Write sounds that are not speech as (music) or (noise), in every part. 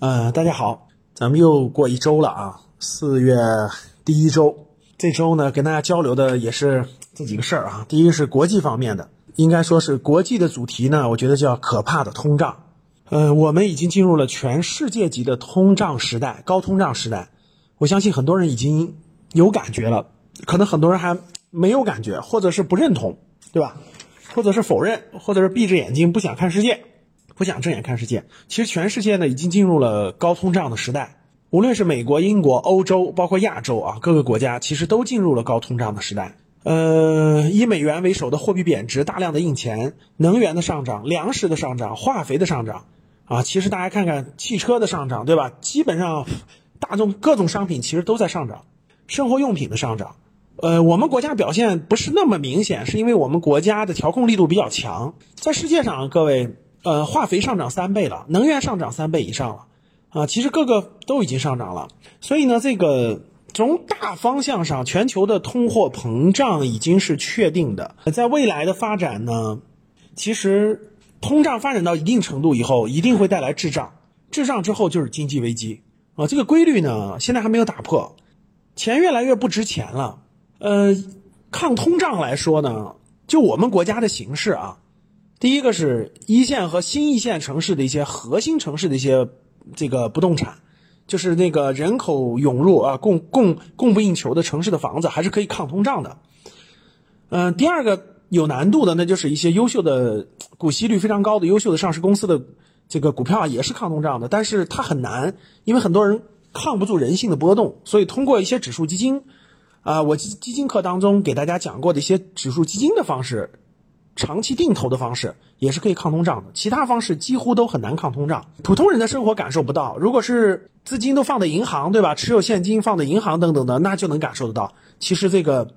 呃，大家好，咱们又过一周了啊，四月第一周，这周呢跟大家交流的也是这几个事儿啊。第一个是国际方面的，应该说是国际的主题呢，我觉得叫可怕的通胀。呃，我们已经进入了全世界级的通胀时代，高通胀时代。我相信很多人已经有感觉了，可能很多人还没有感觉，或者是不认同，对吧？或者是否认，或者是闭着眼睛不想看世界。不想正眼看世界，其实全世界呢已经进入了高通胀的时代。无论是美国、英国、欧洲，包括亚洲啊，各个国家其实都进入了高通胀的时代。呃，以美元为首的货币贬值，大量的印钱，能源的上涨，粮食的上涨，化肥的上涨，啊，其实大家看看汽车的上涨，对吧？基本上大众各种商品其实都在上涨，生活用品的上涨。呃，我们国家表现不是那么明显，是因为我们国家的调控力度比较强。在世界上，各位。呃，化肥上涨三倍了，能源上涨三倍以上了，啊，其实各个都已经上涨了，所以呢，这个从大方向上，全球的通货膨胀已经是确定的。在未来的发展呢，其实通胀发展到一定程度以后，一定会带来滞胀，滞胀之后就是经济危机啊。这个规律呢，现在还没有打破，钱越来越不值钱了。呃，抗通胀来说呢，就我们国家的形势啊。第一个是一线和新一线城市的一些核心城市的一些这个不动产，就是那个人口涌入啊，供供供不应求的城市的房子还是可以抗通胀的。嗯，第二个有难度的，那就是一些优秀的股息率非常高的优秀的上市公司的这个股票啊也是抗通胀的，但是它很难，因为很多人抗不住人性的波动，所以通过一些指数基金，啊，我基基金课当中给大家讲过的一些指数基金的方式。长期定投的方式也是可以抗通胀的，其他方式几乎都很难抗通胀。普通人的生活感受不到，如果是资金都放在银行，对吧？持有现金放在银行等等的，那就能感受得到。其实这个，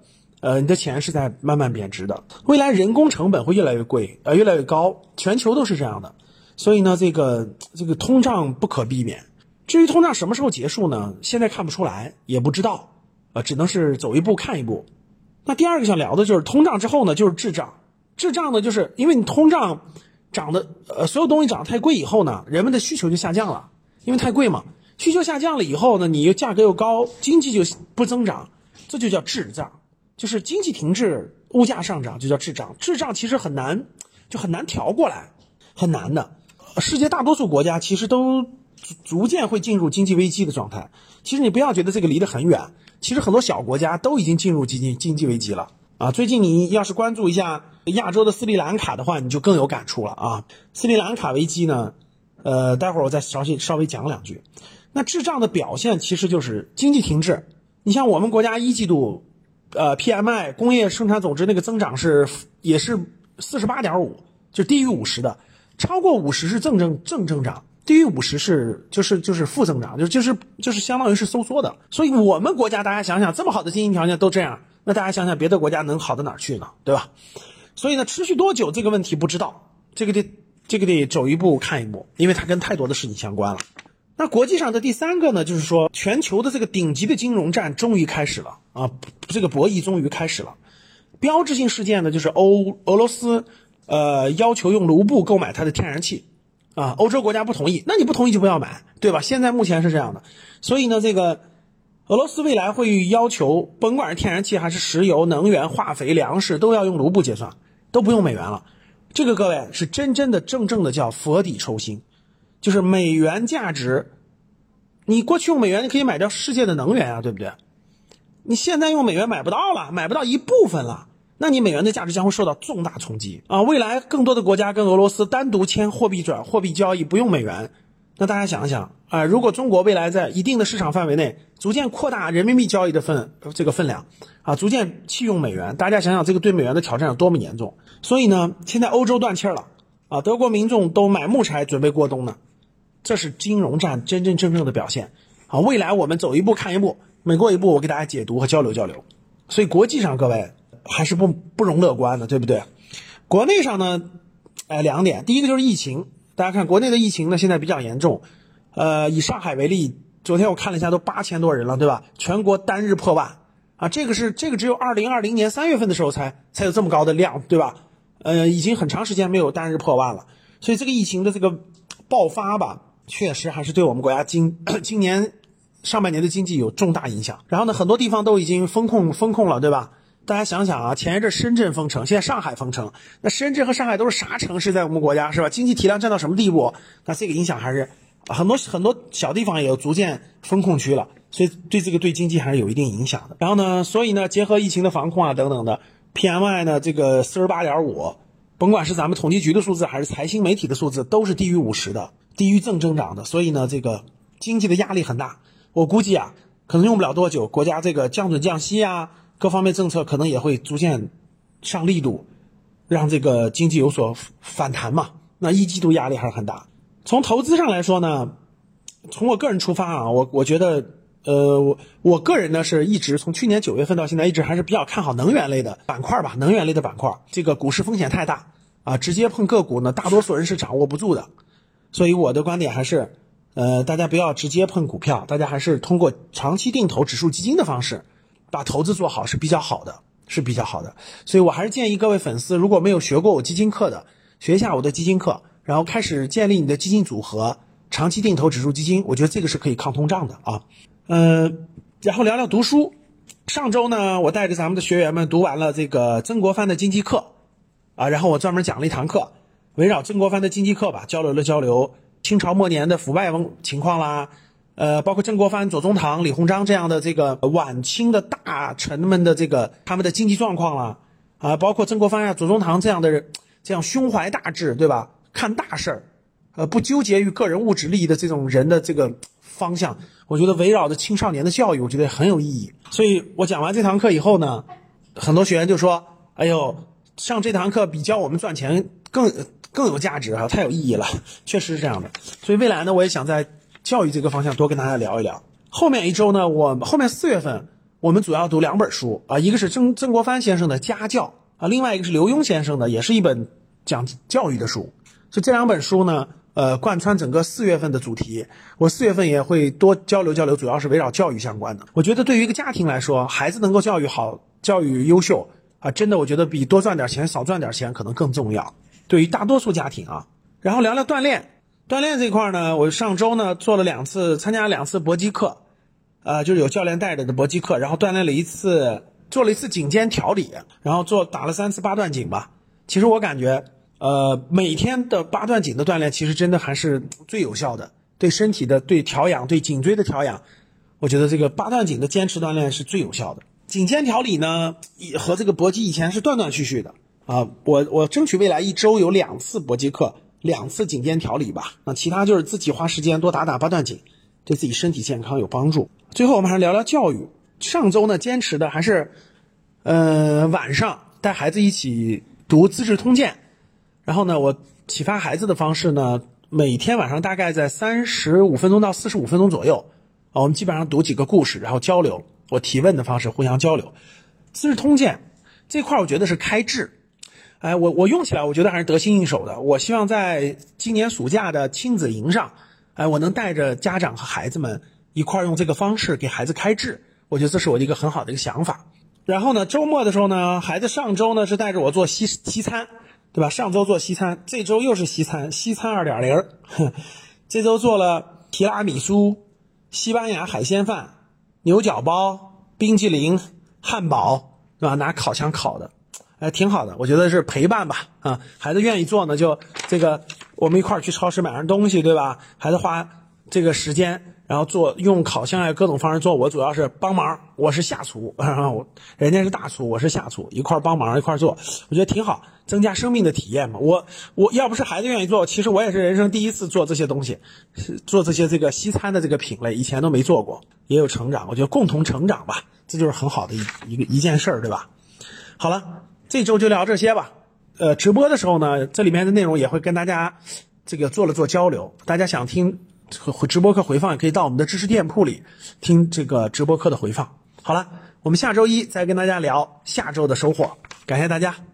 呃，你的钱是在慢慢贬值的。未来人工成本会越来越贵，呃，越来越高，全球都是这样的。所以呢，这个这个通胀不可避免。至于通胀什么时候结束呢？现在看不出来，也不知道，呃，只能是走一步看一步。那第二个想聊的就是通胀之后呢，就是滞胀。滞胀呢，就是因为你通胀涨的，呃，所有东西涨得太贵以后呢，人们的需求就下降了，因为太贵嘛，需求下降了以后呢，你又价格又高，经济就不增长，这就叫滞胀，就是经济停滞，物价上涨就叫滞胀。滞胀其实很难，就很难调过来，很难的。世界大多数国家其实都逐逐渐会进入经济危机的状态。其实你不要觉得这个离得很远，其实很多小国家都已经进入经济经济危机了啊。最近你要是关注一下。亚洲的斯里兰卡的话，你就更有感触了啊！斯里兰卡危机呢，呃，待会儿我再稍微稍微讲两句。那滞胀的表现其实就是经济停滞。你像我们国家一季度，呃，PMI 工业生产总值那个增长是也是四十八点五，就低于五十的，超过五十是正正正增长，低于五十是就是就是负增长，就就是就是相当于是收缩的。所以我们国家大家想想，这么好的经济条件都这样，那大家想想别的国家能好到哪儿去呢？对吧？所以呢，持续多久这个问题不知道，这个得这个得走一步看一步，因为它跟太多的事情相关了。那国际上的第三个呢，就是说全球的这个顶级的金融战终于开始了啊，这个博弈终于开始了。标志性事件呢，就是欧俄罗斯呃要求用卢布购买它的天然气啊，欧洲国家不同意，那你不同意就不要买，对吧？现在目前是这样的，所以呢，这个。俄罗斯未来会要求，甭管是天然气还是石油、能源、化肥、粮食，都要用卢布结算，都不用美元了。这个各位是真真的、正正的叫釜底抽薪，就是美元价值。你过去用美元，你可以买掉世界的能源啊，对不对？你现在用美元买不到了，买不到一部分了，那你美元的价值将会受到重大冲击啊！未来更多的国家跟俄罗斯单独签货币转货币交易，不用美元。那大家想一想啊，如果中国未来在一定的市场范围内逐渐扩大人民币交易的份这个分量，啊，逐渐弃用美元，大家想想这个对美元的挑战有多么严重。所以呢，现在欧洲断气了，啊，德国民众都买木柴准备过冬呢，这是金融战真真正正的表现。啊，未来我们走一步看一步，每过一步我给大家解读和交流交流。所以国际上各位还是不不容乐观的，对不对？国内上呢，哎，两点，第一个就是疫情。大家看国内的疫情呢，现在比较严重，呃，以上海为例，昨天我看了一下，都八千多人了，对吧？全国单日破万啊，这个是这个只有二零二零年三月份的时候才才有这么高的量，对吧？呃，已经很长时间没有单日破万了，所以这个疫情的这个爆发吧，确实还是对我们国家今 (coughs) 今年上半年的经济有重大影响。然后呢，很多地方都已经封控封控了，对吧？大家想想啊，前一阵深圳封城，现在上海封城，那深圳和上海都是啥城市，在我们国家是吧？经济体量占到什么地步？那这个影响还是很多很多小地方也逐渐封控区了，所以对这个对经济还是有一定影响的。然后呢，所以呢，结合疫情的防控啊等等的，PMI 呢这个四十八点五，甭管是咱们统计局的数字还是财新媒体的数字，都是低于五十的，低于正增长的。所以呢，这个经济的压力很大。我估计啊，可能用不了多久，国家这个降准降息啊。各方面政策可能也会逐渐上力度，让这个经济有所反弹嘛。那一季度压力还是很大。从投资上来说呢，从我个人出发啊，我我觉得，呃，我我个人呢是一直从去年九月份到现在一直还是比较看好能源类的板块吧。能源类的板块，这个股市风险太大啊，直接碰个股呢，大多数人是掌握不住的。所以我的观点还是，呃，大家不要直接碰股票，大家还是通过长期定投指数基金的方式。把投资做好是比较好的，是比较好的，所以我还是建议各位粉丝，如果没有学过我基金课的，学一下我的基金课，然后开始建立你的基金组合，长期定投指数基金，我觉得这个是可以抗通胀的啊。呃，然后聊聊读书。上周呢，我带着咱们的学员们读完了这个曾国藩的经济课，啊，然后我专门讲了一堂课，围绕曾国藩的经济课吧，交流了交流清朝末年的腐败情况啦。呃，包括曾国藩、左宗棠、李鸿章这样的这个晚清的大臣们的这个他们的经济状况了，啊，包括曾国藩呀、左宗棠这样的人，这样胸怀大志，对吧？看大事儿，呃，不纠结于个人物质利益的这种人的这个方向，我觉得围绕着青少年的教育，我觉得很有意义。所以我讲完这堂课以后呢，很多学员就说：“哎呦，上这堂课比教我们赚钱更更有价值啊，太有意义了。”确实是这样的。所以未来呢，我也想在。教育这个方向多跟大家聊一聊。后面一周呢，我后面四月份我们主要读两本书啊，一个是曾曾国藩先生的家教啊，另外一个是刘墉先生的，也是一本讲教育的书。所以这两本书呢，呃，贯穿整个四月份的主题。我四月份也会多交流交流，主要是围绕教育相关的。我觉得对于一个家庭来说，孩子能够教育好、教育优秀啊，真的我觉得比多赚点钱、少赚点钱可能更重要。对于大多数家庭啊，然后聊聊锻炼。锻炼这块呢，我上周呢做了两次，参加两次搏击课，呃，就是有教练带着的搏击课，然后锻炼了一次，做了一次颈肩调理，然后做打了三次八段锦吧。其实我感觉，呃，每天的八段锦的锻炼，其实真的还是最有效的，对身体的对调养，对颈椎的调养，我觉得这个八段锦的坚持锻炼是最有效的。颈肩调理呢，和这个搏击以前是断断续续的啊，我我争取未来一周有两次搏击课。两次颈肩调理吧，那其他就是自己花时间多打打八段锦，对自己身体健康有帮助。最后我们还是聊聊教育。上周呢，坚持的还是，呃，晚上带孩子一起读《资治通鉴》，然后呢，我启发孩子的方式呢，每天晚上大概在三十五分钟到四十五分钟左右，啊，我们基本上读几个故事，然后交流，我提问的方式互相交流。《资治通鉴》这块我觉得是开智。哎，我我用起来，我觉得还是得心应手的。我希望在今年暑假的亲子营上，哎，我能带着家长和孩子们一块儿用这个方式给孩子开智。我觉得这是我的一个很好的一个想法。然后呢，周末的时候呢，孩子上周呢是带着我做西西餐，对吧？上周做西餐，这周又是西餐，西餐二点零。(laughs) 这周做了提拉米苏、西班牙海鲜饭、牛角包、冰激凌、汉堡，对吧？拿烤箱烤的。哎，挺好的，我觉得是陪伴吧，啊，孩子愿意做呢，就这个我们一块儿去超市买上东西，对吧？孩子花这个时间，然后做用烤箱啊各种方式做，我主要是帮忙，我是下厨，(laughs) 我人家是大厨，我是下厨，一块儿帮忙一块儿做，我觉得挺好，增加生命的体验嘛。我我要不是孩子愿意做，其实我也是人生第一次做这些东西，做这些这个西餐的这个品类，以前都没做过，也有成长，我觉得共同成长吧，这就是很好的一一个一件事儿，对吧？好了。这周就聊这些吧，呃，直播的时候呢，这里面的内容也会跟大家这个做了做交流。大家想听直播课回放，也可以到我们的知识店铺里听这个直播课的回放。好了，我们下周一再跟大家聊下周的收获。感谢大家。